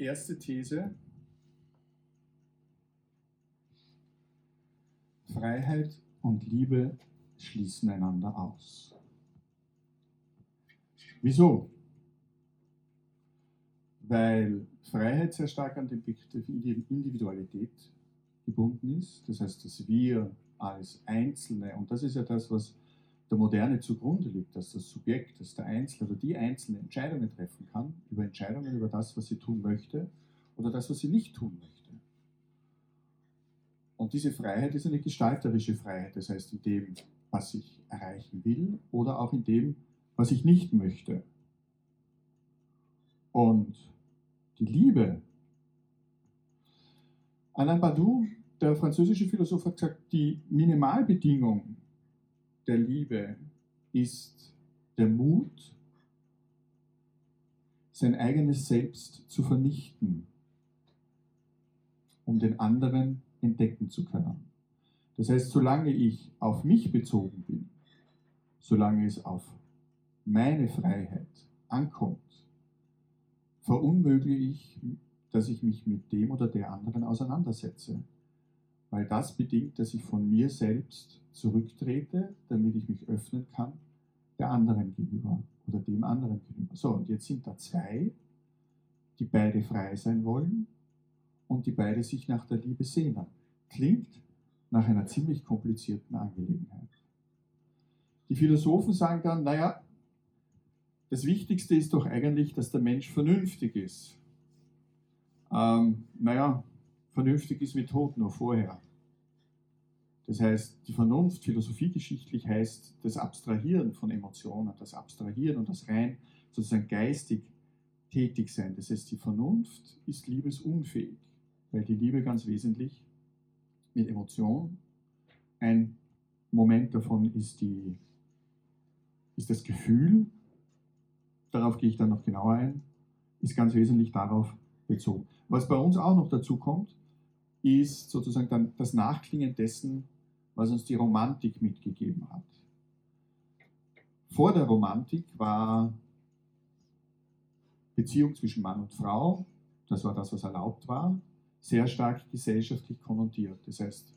erste These. Freiheit und Liebe schließen einander aus. Wieso? Weil Freiheit sehr stark an den Begriff Individualität gebunden ist. Das heißt, dass wir als Einzelne, und das ist ja das, was der Moderne zugrunde liegt, dass das Subjekt, dass der Einzelne oder die Einzelne Entscheidungen treffen kann, über Entscheidungen über das, was sie tun möchte oder das, was sie nicht tun möchte. Und diese Freiheit ist eine gestalterische Freiheit, das heißt in dem, was ich erreichen will oder auch in dem, was ich nicht möchte. Und die Liebe. Alain Badiou, der französische Philosoph, hat gesagt, die Minimalbedingung der Liebe ist der Mut, sein eigenes Selbst zu vernichten, um den anderen entdecken zu können. Das heißt, solange ich auf mich bezogen bin, solange es auf meine Freiheit ankommt, verunmögliche ich, dass ich mich mit dem oder der anderen auseinandersetze. Weil das bedingt, dass ich von mir selbst zurücktrete, damit ich mich öffnen kann der anderen gegenüber oder dem anderen gegenüber. So, und jetzt sind da zwei, die beide frei sein wollen und die beide sich nach der Liebe sehnen. Klingt nach einer ziemlich komplizierten Angelegenheit. Die Philosophen sagen dann, naja, das Wichtigste ist doch eigentlich, dass der Mensch vernünftig ist. Ähm, naja, vernünftig ist wie tot nur vorher. Das heißt, die Vernunft philosophiegeschichtlich heißt das Abstrahieren von Emotionen, das Abstrahieren und das rein sozusagen geistig tätig sein. Das heißt, die Vernunft ist liebesunfähig, weil die Liebe ganz wesentlich mit Emotion, ein Moment davon ist, die, ist das Gefühl, darauf gehe ich dann noch genauer ein, ist ganz wesentlich darauf bezogen. Was bei uns auch noch dazu kommt, ist sozusagen dann das Nachklingen dessen, was uns die Romantik mitgegeben hat. Vor der Romantik war Beziehung zwischen Mann und Frau, das war das, was erlaubt war, sehr stark gesellschaftlich konnotiert. Das heißt,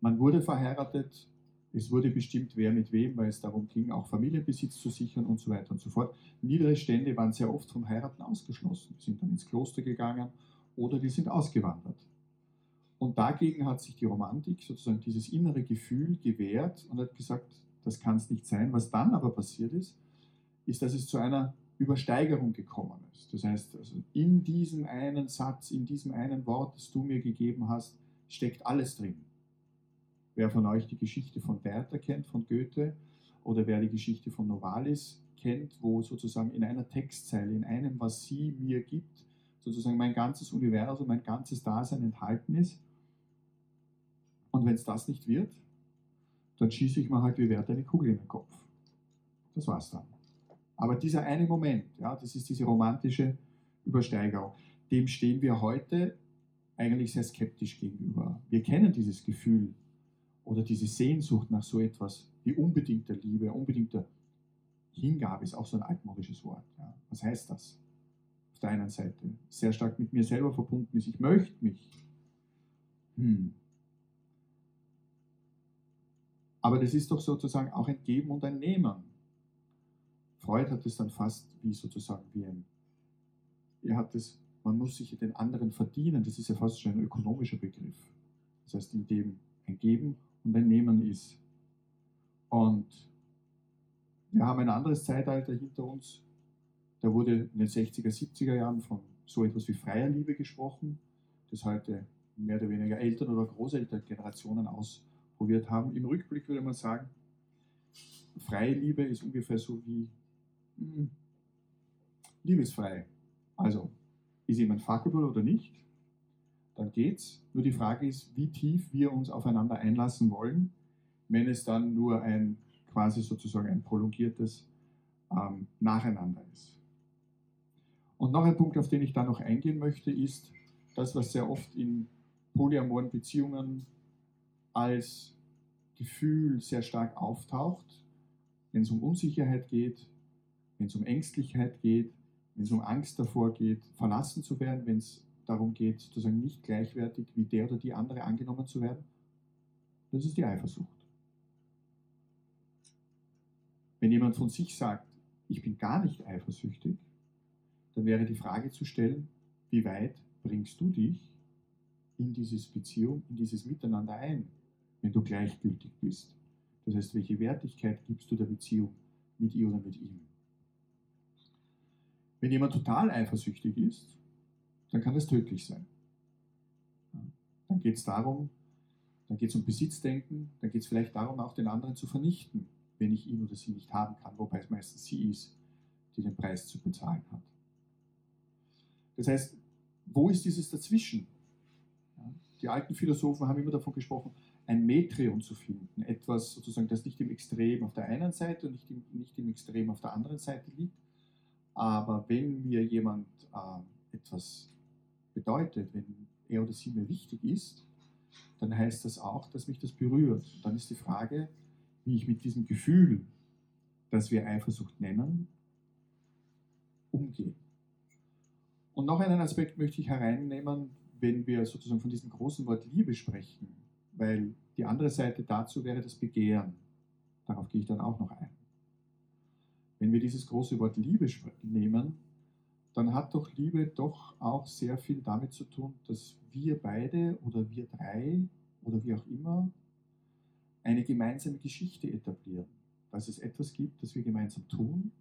man wurde verheiratet, es wurde bestimmt, wer mit wem, weil es darum ging, auch Familienbesitz zu sichern und so weiter und so fort. Niedere Stände waren sehr oft vom Heiraten ausgeschlossen, sind dann ins Kloster gegangen oder die sind ausgewandert. Und dagegen hat sich die Romantik sozusagen dieses innere Gefühl gewehrt und hat gesagt, das kann es nicht sein. Was dann aber passiert ist, ist, dass es zu einer Übersteigerung gekommen ist. Das heißt, also in diesem einen Satz, in diesem einen Wort, das du mir gegeben hast, steckt alles drin. Wer von euch die Geschichte von Werther kennt, von Goethe, oder wer die Geschichte von Novalis kennt, wo sozusagen in einer Textzeile, in einem, was sie mir gibt, sozusagen mein ganzes Universum, mein ganzes Dasein enthalten ist. Und wenn es das nicht wird, dann schieße ich mir halt wie Werther eine Kugel in den Kopf. Das war's dann. Aber dieser eine Moment, ja, das ist diese romantische Übersteigerung, dem stehen wir heute eigentlich sehr skeptisch gegenüber. Wir kennen dieses Gefühl oder diese Sehnsucht nach so etwas wie unbedingter Liebe, unbedingter Hingabe ist auch so ein altmodisches Wort. Ja. Was heißt das? Auf der einen Seite sehr stark mit mir selber verbunden ist. Ich möchte mich. Hm. Aber das ist doch sozusagen auch ein Geben und ein Nehmen. Freud hat es dann fast wie sozusagen wie ein, er hat es, man muss sich den anderen verdienen, das ist ja fast schon ein ökonomischer Begriff. Das heißt, in dem ein Geben und ein Nehmen ist. Und wir haben ein anderes Zeitalter hinter uns, da wurde in den 60er, 70er Jahren von so etwas wie freier Liebe gesprochen, das heute mehr oder weniger Eltern- oder Großelterngenerationen ausprobiert haben. Im Rückblick würde man sagen, freie Liebe ist ungefähr so wie hm, liebesfrei. Also, ist jemand fuckable oder nicht? Dann geht's. Nur die Frage ist, wie tief wir uns aufeinander einlassen wollen, wenn es dann nur ein quasi sozusagen ein prolongiertes ähm, Nacheinander ist. Und noch ein Punkt, auf den ich da noch eingehen möchte, ist das, was sehr oft in polyamoren Beziehungen als Gefühl sehr stark auftaucht, wenn es um Unsicherheit geht, wenn es um Ängstlichkeit geht, wenn es um Angst davor geht, verlassen zu werden, wenn es darum geht, sozusagen nicht gleichwertig wie der oder die andere angenommen zu werden, das ist die Eifersucht. Wenn jemand von sich sagt, ich bin gar nicht eifersüchtig, dann wäre die Frage zu stellen, wie weit bringst du dich in dieses Beziehung, in dieses Miteinander ein, wenn du gleichgültig bist. Das heißt, welche Wertigkeit gibst du der Beziehung mit ihr oder mit ihm? Wenn jemand total eifersüchtig ist, dann kann das tödlich sein. Dann geht es darum, dann geht es um Besitzdenken, dann geht es vielleicht darum, auch den anderen zu vernichten, wenn ich ihn oder sie nicht haben kann, wobei es meistens sie ist, die den Preis zu bezahlen hat. Das heißt, wo ist dieses Dazwischen? Die alten Philosophen haben immer davon gesprochen, ein Metrion zu finden, etwas sozusagen, das nicht im Extrem auf der einen Seite und nicht im, nicht im Extrem auf der anderen Seite liegt. Aber wenn mir jemand äh, etwas bedeutet, wenn er oder sie mir wichtig ist, dann heißt das auch, dass mich das berührt. Und dann ist die Frage, wie ich mit diesem Gefühl, das wir Eifersucht nennen, umgehe. Und noch einen Aspekt möchte ich hereinnehmen, wenn wir sozusagen von diesem großen Wort Liebe sprechen, weil die andere Seite dazu wäre das Begehren. Darauf gehe ich dann auch noch ein. Wenn wir dieses große Wort Liebe nehmen, dann hat doch Liebe doch auch sehr viel damit zu tun, dass wir beide oder wir drei oder wie auch immer eine gemeinsame Geschichte etablieren. Dass es etwas gibt, das wir gemeinsam tun,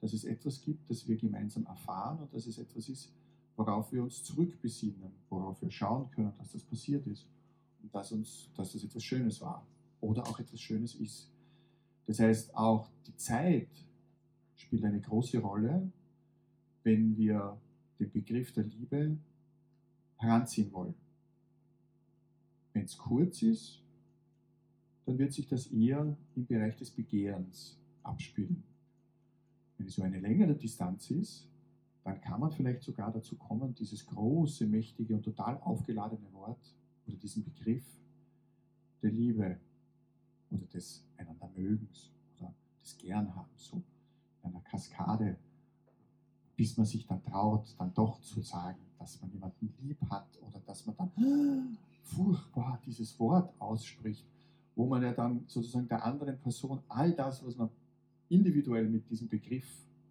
dass es etwas gibt, das wir gemeinsam erfahren und dass es etwas ist, worauf wir uns zurückbesinnen, worauf wir schauen können, dass das passiert ist dass, uns, dass das etwas Schönes war oder auch etwas Schönes ist. Das heißt, auch die Zeit spielt eine große Rolle, wenn wir den Begriff der Liebe heranziehen wollen. Wenn es kurz ist, dann wird sich das eher im Bereich des Begehrens abspielen. Wenn es so eine längere Distanz ist, dann kann man vielleicht sogar dazu kommen, dieses große, mächtige und total aufgeladene Wort oder diesen Begriff der Liebe oder des Einandermögens oder des Gernhabens so in einer Kaskade, bis man sich dann traut, dann doch zu sagen, dass man jemanden lieb hat oder dass man dann furchtbar dieses Wort ausspricht, wo man ja dann sozusagen der anderen Person all das, was man individuell mit diesem Begriff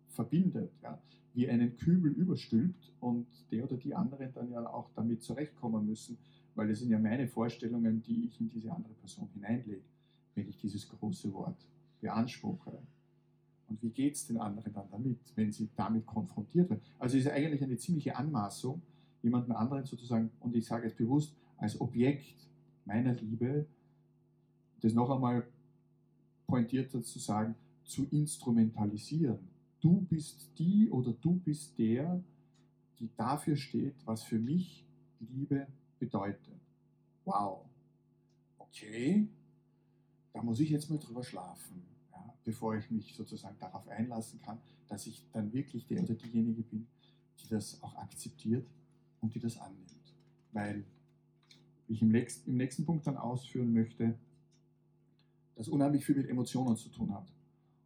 verbindet, ja, wie einen Kübel überstülpt und der oder die anderen dann ja auch damit zurechtkommen müssen, weil das sind ja meine Vorstellungen, die ich in diese andere Person hineinlege, wenn ich dieses große Wort beanspruche. Und wie geht es den anderen dann damit, wenn sie damit konfrontiert werden? Also es ist eigentlich eine ziemliche Anmaßung, jemanden anderen sozusagen, und ich sage es bewusst, als Objekt meiner Liebe, das noch einmal pointierter zu sagen, zu instrumentalisieren du bist die oder du bist der, die dafür steht, was für mich Liebe bedeutet. Wow. Okay, da muss ich jetzt mal drüber schlafen, ja, bevor ich mich sozusagen darauf einlassen kann, dass ich dann wirklich der oder diejenige bin, die das auch akzeptiert und die das annimmt. Weil ich im nächsten, im nächsten Punkt dann ausführen möchte, das unheimlich viel mit Emotionen zu tun hat.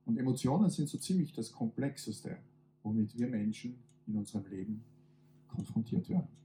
Und Emotionen sind so ziemlich das Komplexeste, womit wir Menschen in unserem Leben konfrontiert werden.